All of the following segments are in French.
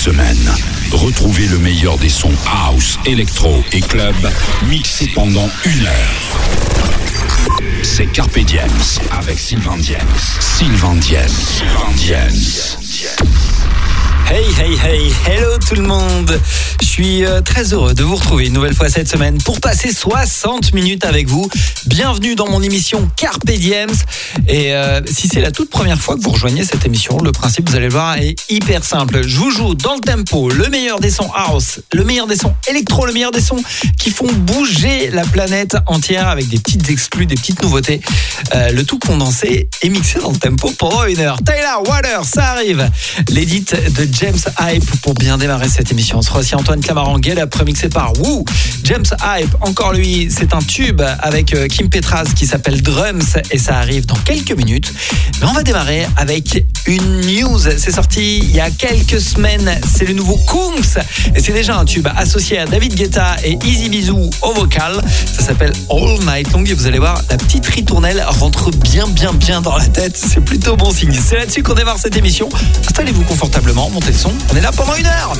semaine, retrouvez le meilleur des sons house, électro et club mixés pendant une heure. C'est Carpe Diems avec Sylvain Diems. Sylvain Diems. Sylvain Diems. Hey, hey, hey, hello tout le monde. Je suis euh, très heureux de vous retrouver une nouvelle fois cette semaine pour passer 60 minutes avec vous. Bienvenue dans mon émission Carpe Diems. Et euh, si c'est la toute première fois que vous rejoignez cette émission, le principe, vous allez le voir, est hyper simple. Je vous joue dans le tempo le meilleur des sons house, le meilleur des sons électro, le meilleur des sons qui font bouger la planète entière avec des petites exclus, des petites nouveautés. Euh, le tout condensé et mixé dans le tempo pendant une heure. Taylor Water, ça arrive. L'édit de James Hype pour bien démarrer cette émission. On sera aussi Antoine Clamaranguel, après mixé par Woo. James Hype, encore lui, c'est un tube avec euh, Kim Petras qui s'appelle Drums et ça arrive dans quelques minutes. Mais on va démarrer avec une news. C'est sorti il y a quelques semaines. C'est le nouveau Kungs et c'est déjà un tube associé à David Guetta et Easy Bizou au vocal. Ça s'appelle All Night Long et vous allez voir, la petite ritournelle rentre bien, bien, bien dans la tête. C'est plutôt bon signe. C'est là-dessus qu'on démarre cette émission. Installez-vous confortablement, montez On est là pendant une heure.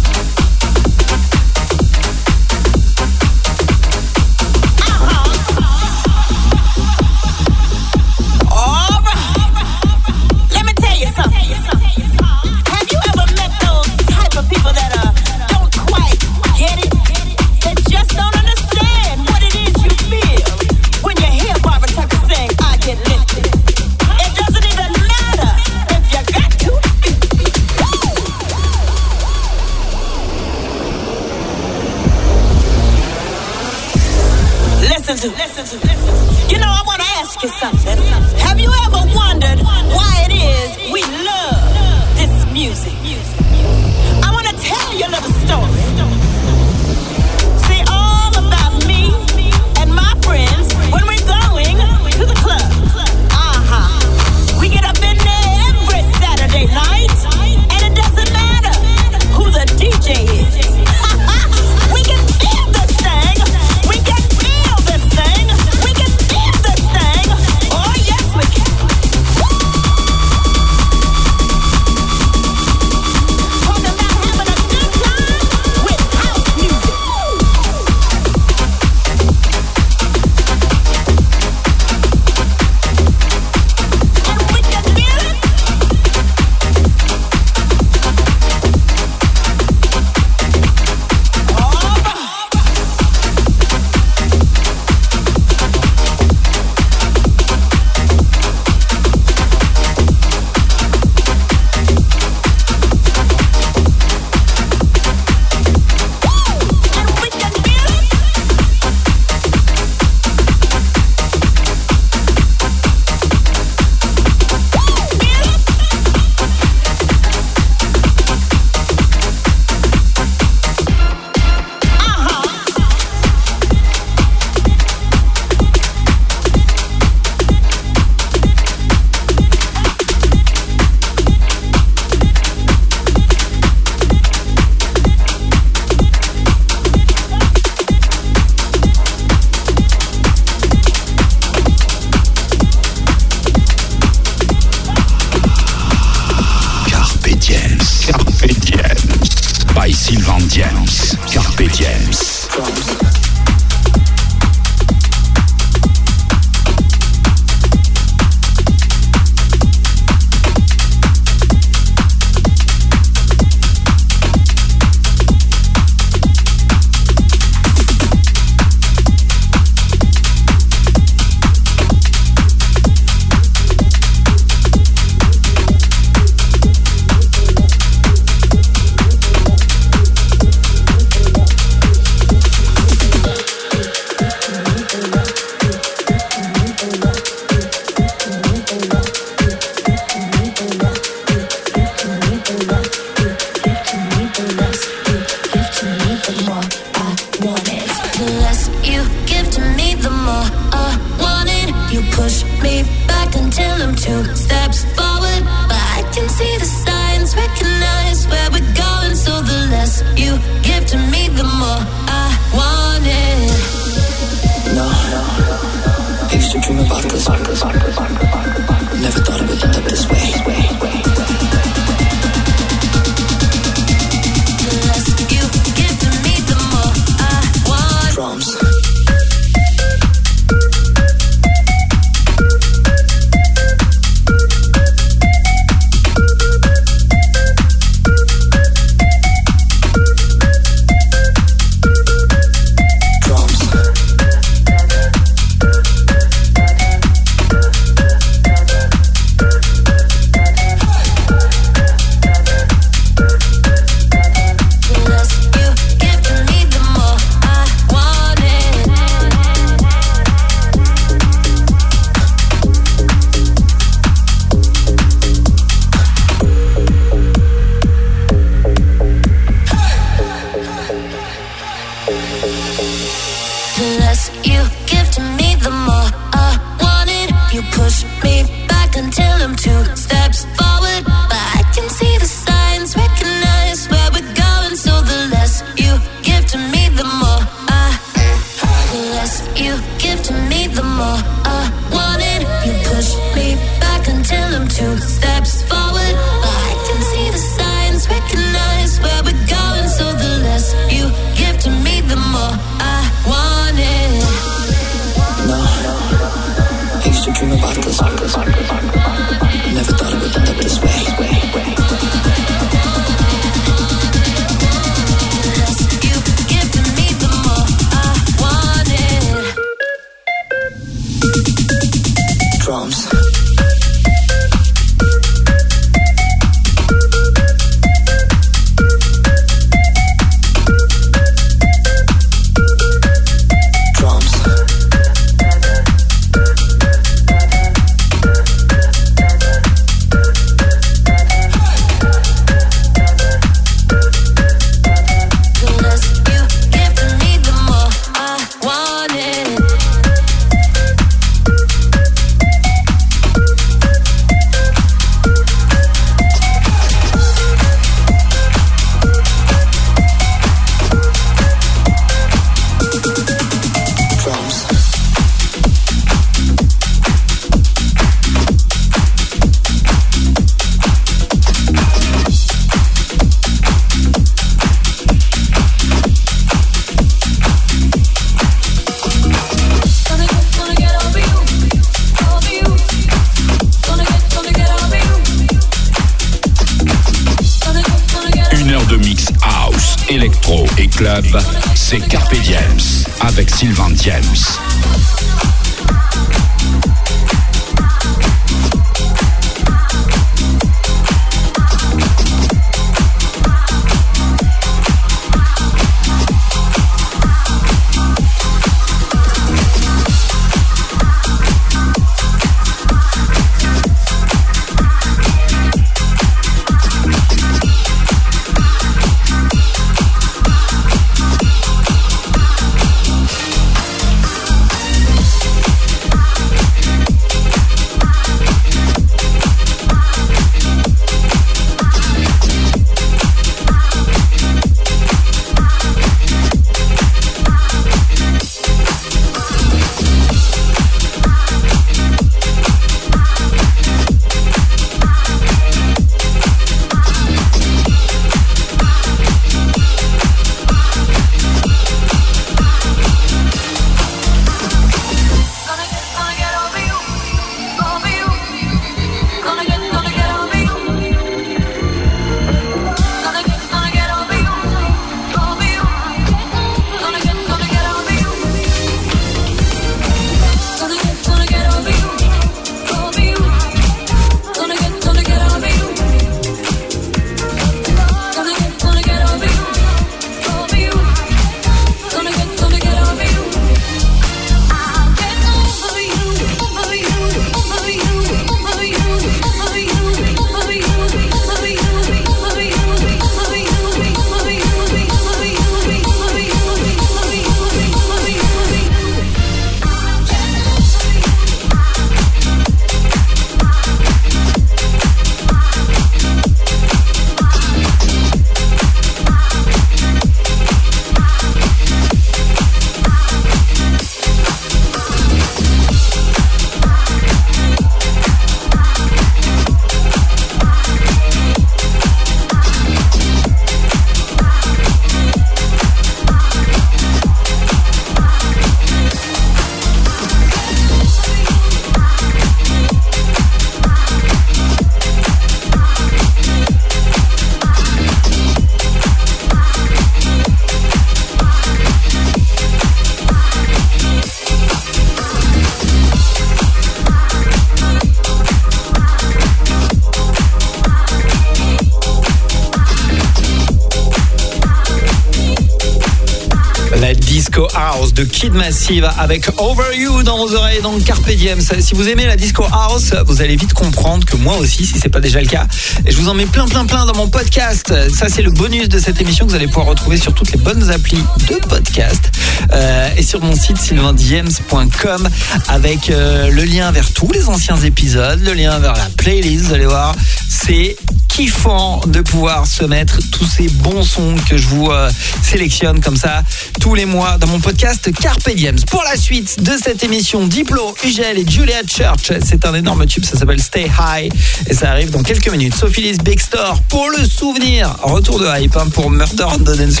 Disco house de Kid Massive avec Over You dans vos oreilles dans Carpe Diem. Si vous aimez la disco house, vous allez vite comprendre que moi aussi, si c'est pas déjà le cas, et je vous en mets plein plein plein dans mon podcast. Ça c'est le bonus de cette émission que vous allez pouvoir retrouver sur toutes les bonnes applis de podcast euh, et sur mon site sylvaindiems.com avec euh, le lien vers tous les anciens épisodes, le lien vers la playlist, vous allez voir, c'est kiffant de pouvoir se mettre tous ces bons sons que je vous euh, sélectionne comme ça tous les mois dans mon podcast Carpe Diem. Pour la suite de cette émission, Diplo, Ugel et Julia Church, c'est un énorme tube, ça s'appelle Stay High et ça arrive dans quelques minutes. Sophie Big Store, pour le souvenir, retour de hype hein, pour Murder on the Dance.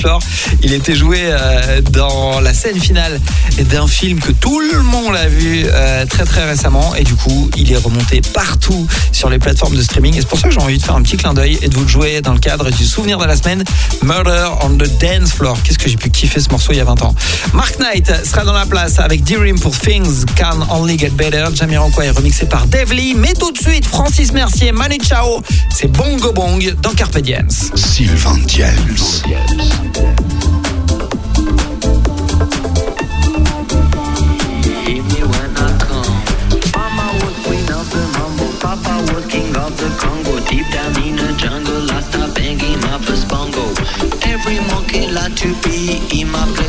Il était joué euh, dans la scène finale d'un film que tout le monde a vu euh, très très récemment et du coup il est remonté partout sur les plateformes de streaming et c'est pour ça que j'ai envie de faire un petit clin et de vous le jouer dans le cadre du souvenir de la semaine Murder on the Dance Floor. Qu'est-ce que j'ai pu kiffer ce morceau il y a 20 ans. Mark Knight sera dans la place avec D-Rim Things Can Only Get Better. Jamiroquai est remixé par Lee. Mais tout de suite, Francis Mercier, Manu Chao, c'est Bongo Bong dans Carpe Diem. Sylvain James. Like to be in my place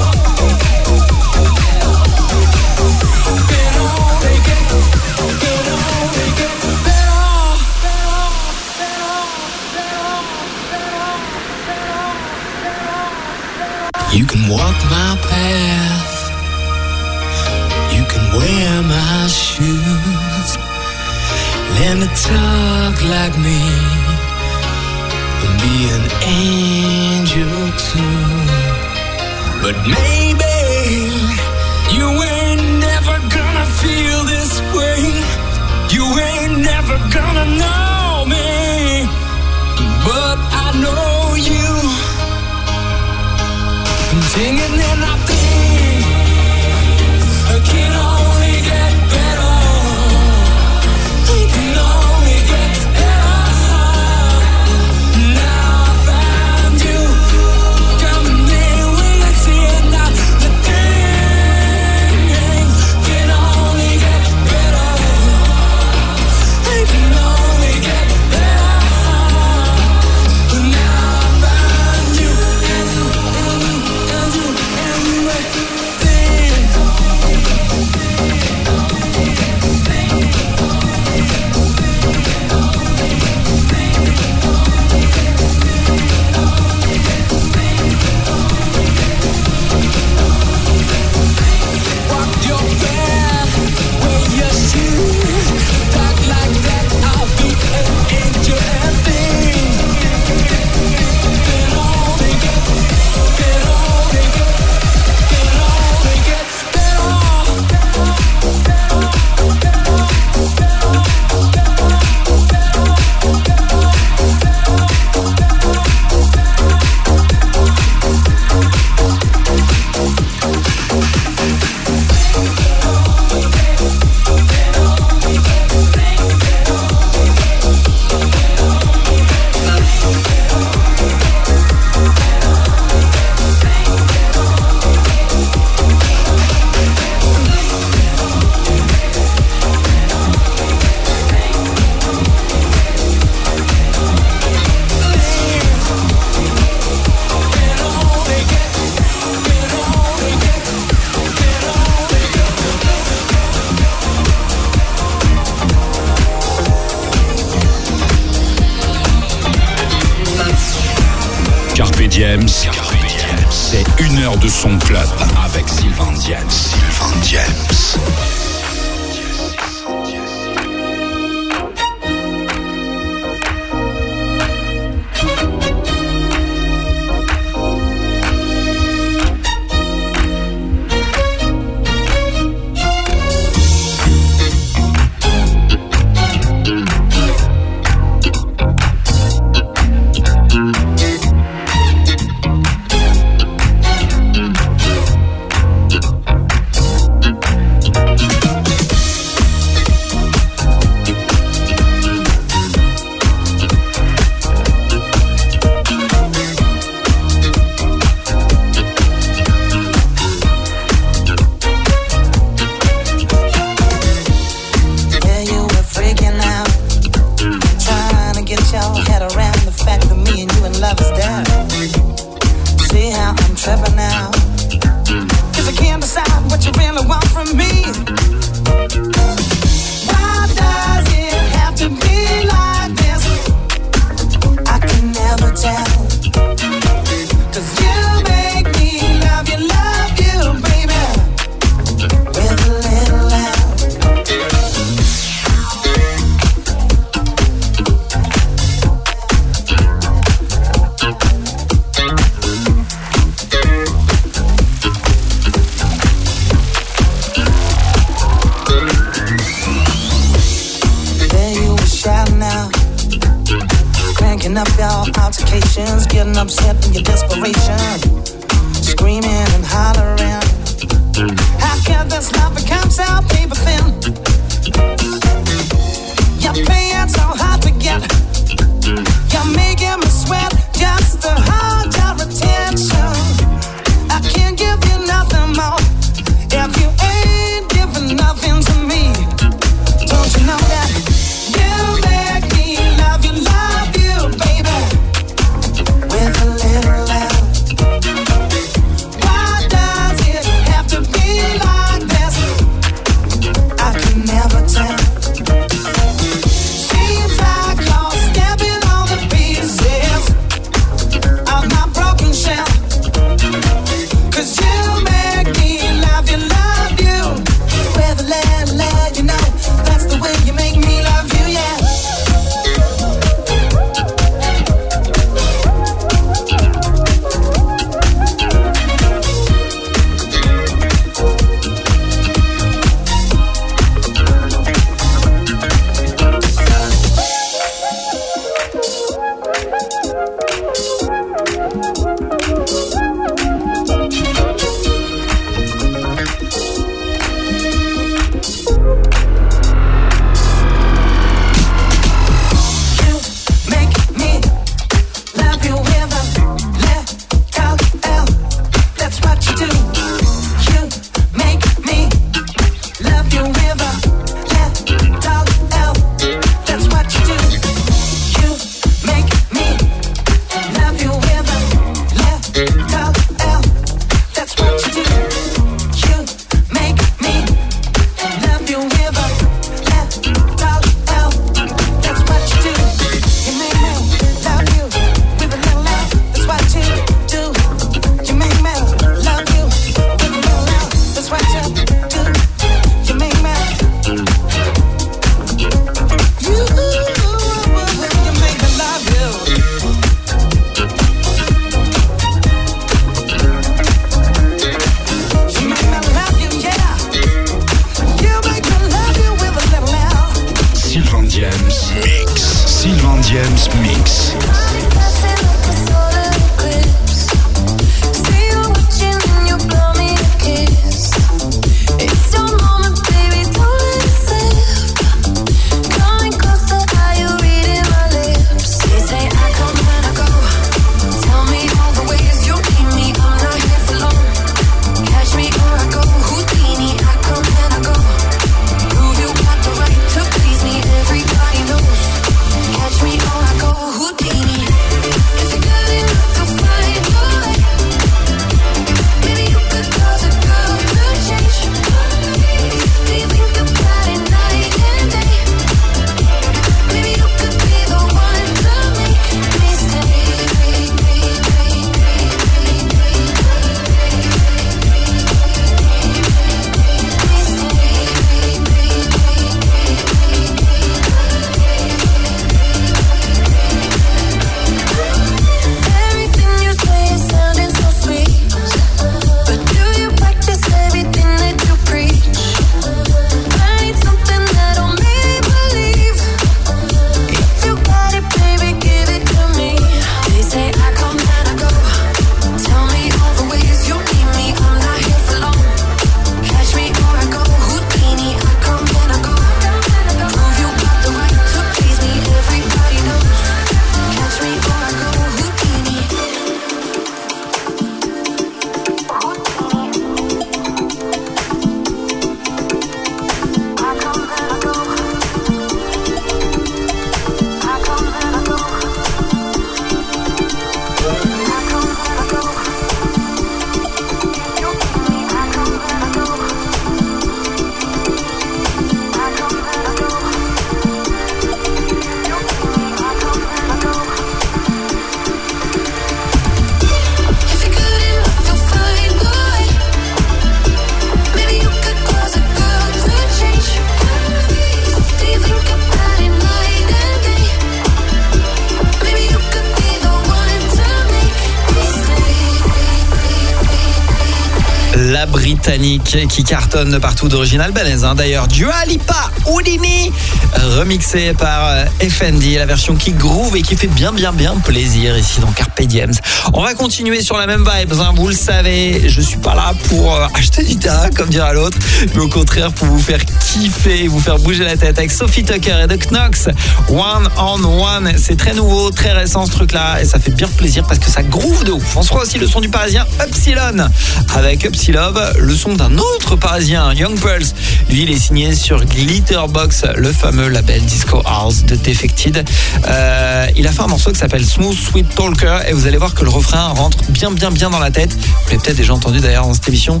qui cartonne partout d'origine albanaise. hein. D'ailleurs, Dua Lipa Houdini, remixé par euh, FND, la version qui groove et qui fait bien, bien, bien plaisir ici dans Carpe Diems. On va continuer sur la même vibe, hein. vous le savez, je suis pas là pour euh, acheter du tas, comme dira l'autre, mais au contraire pour vous faire kiffer, vous faire bouger la tête avec Sophie Tucker et The Knox. One on One, c'est très nouveau, très récent ce truc-là, et ça fait bien plaisir parce que ça groove de ouf. On se voit aussi le son du parisien Upsilon, avec Upsilove, le son d'un autre parisien, Young Pulse. Lui, il est signé sur Glitterbox, le fameux label Disco House de Defected. Euh, il a fait un morceau qui s'appelle Smooth Sweet Talker, et vous allez voir que le refrain rentre bien, bien, bien dans la tête. Vous l'avez peut-être déjà entendu d'ailleurs dans cette émission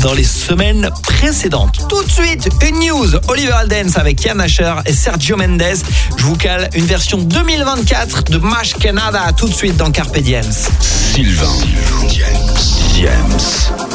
dans les semaines précédentes. Tout de suite, une news. Oliver Aldens avec Yann Asher et Sergio Mendes. Je vous cale une version 2024 de Mash Canada tout de suite dans Carpe Diems. Sylvain James. James.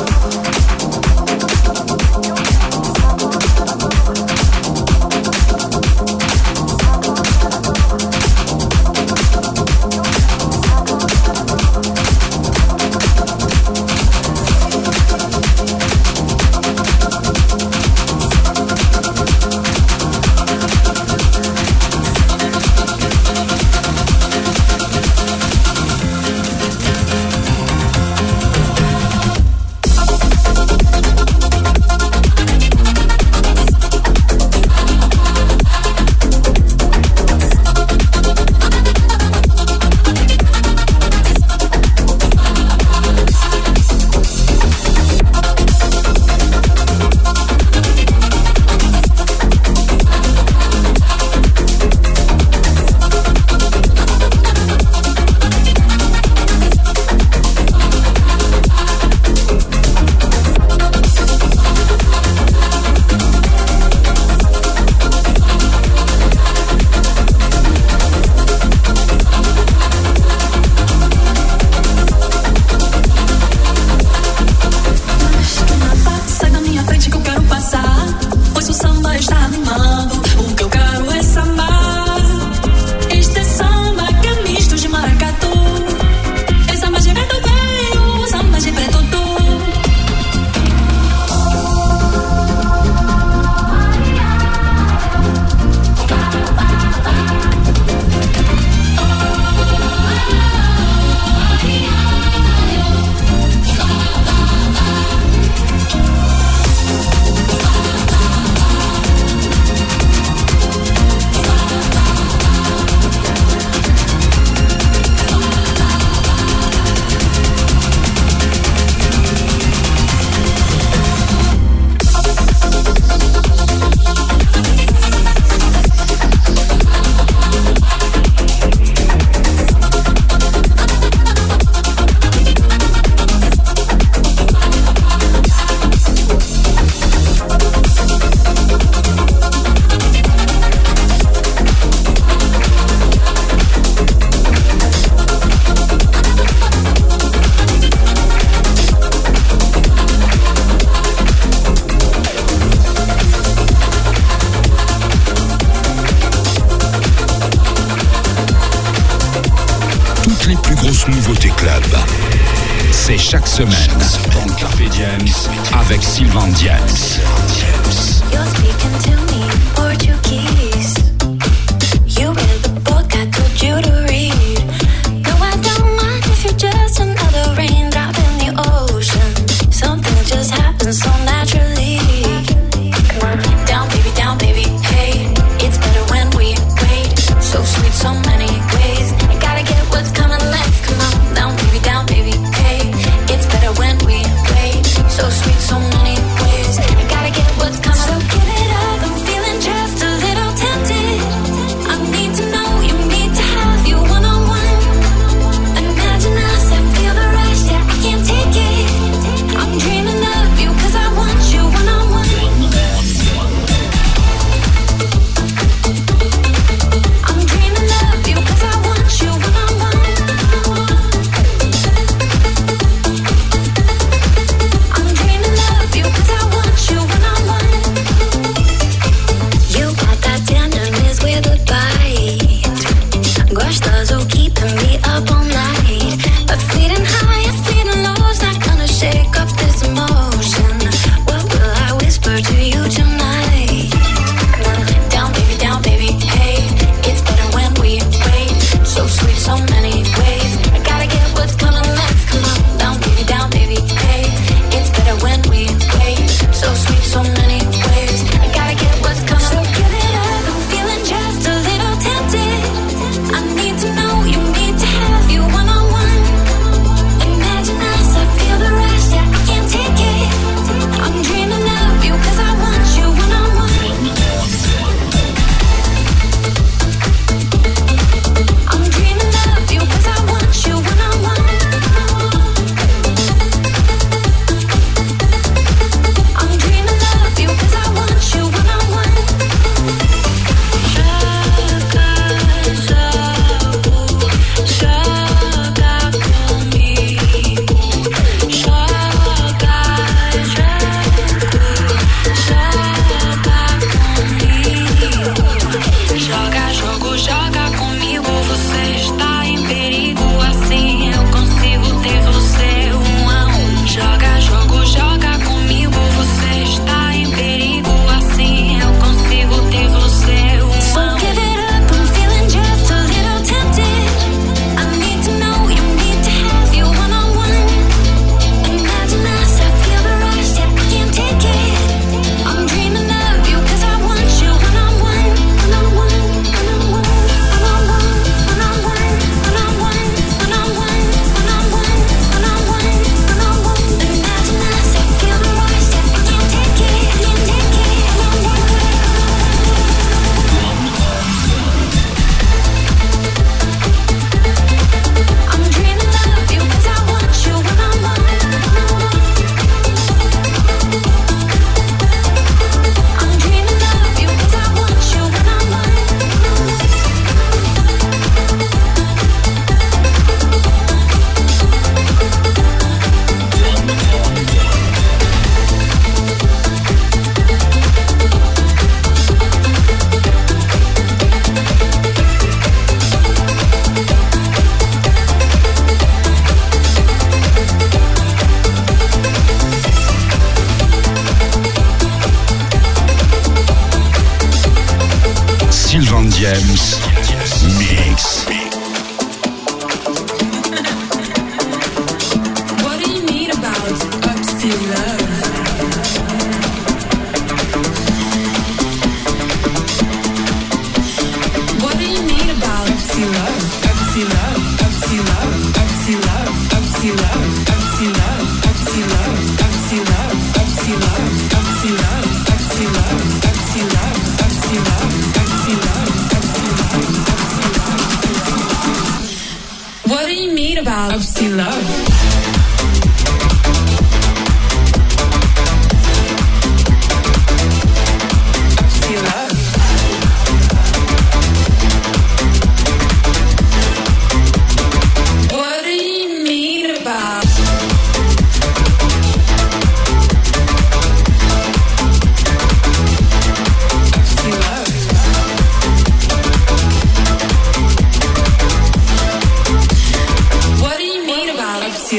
Semaine Carpe Diems avec Sylvain Diams.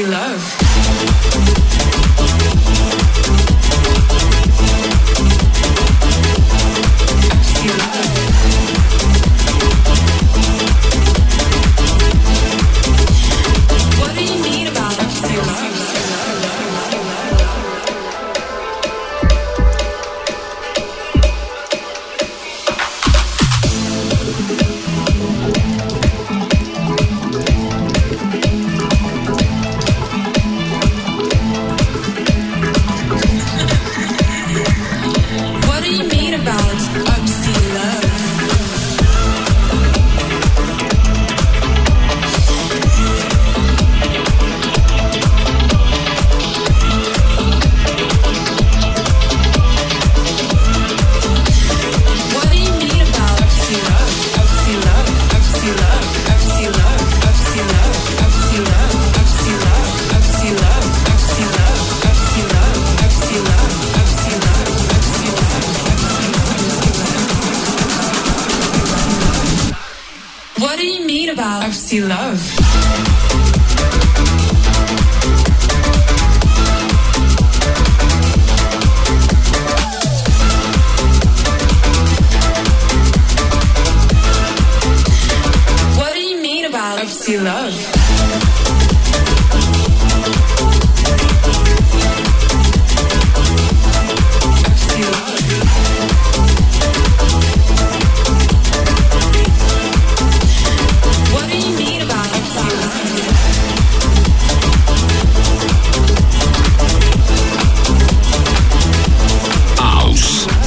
love.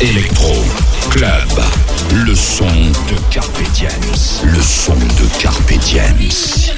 Electro Club. Le son de Carpe Diems. Le son de Carpe Diems.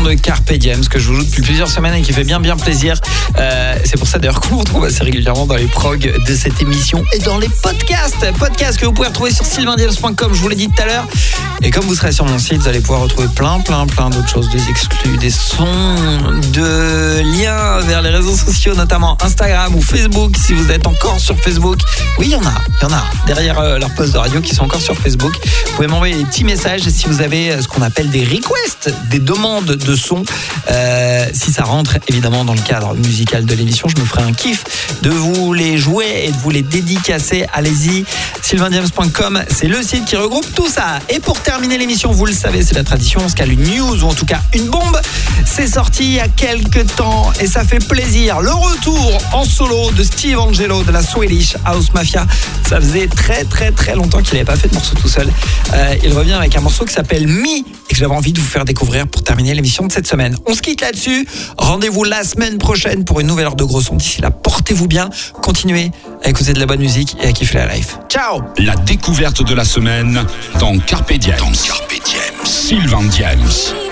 De Carpe Diem, ce que je vous joue depuis plusieurs semaines et qui fait bien bien plaisir. Euh, c'est pour ça d'ailleurs qu'on retrouve assez régulièrement dans les progs de cette émission et dans les podcasts. Podcasts que vous pouvez retrouver sur sylvaindiems.com, je vous l'ai dit tout à l'heure. Et comme vous serez sur mon site, vous allez pouvoir retrouver plein, plein, plein d'autres choses, des exclus, des sons, de liens vers les réseaux sociaux, notamment Instagram ou Facebook, si vous êtes encore sur Facebook. Oui, il y en a, il y en a, derrière euh, leurs posts de radio qui sont encore sur Facebook. Vous pouvez m'envoyer des petits messages si vous avez euh, ce qu'on appelle des requests, des demandes de son. Euh, si ça rentre évidemment dans le cadre musical de l'émission, je me ferai un kiff de vous les jouer et de vous les dédicacer. Allez-y, sylvaindiams.com, c'est le site qui regroupe tout ça. Et pour terminer l'émission, vous le savez, c'est la tradition, on se cale une news ou en tout cas une bombe. C'est sorti il y a quelques temps et ça fait plaisir. Le retour en solo de Steve Angelo de la Swedish House Mafia. Ça faisait très très très longtemps qu'il n'avait pas fait de morceau tout seul. Euh, il revient avec un morceau qui s'appelle Me et que j'avais envie de vous faire découvrir pour terminer de cette semaine. On se quitte là-dessus. Rendez-vous la semaine prochaine pour une nouvelle heure de gros son. D'ici là, portez-vous bien. Continuez à écouter de la bonne musique et à kiffer la life. Ciao La découverte de la semaine dans Carpe Diem. Dans Carpe Diem. Sylvain Diems.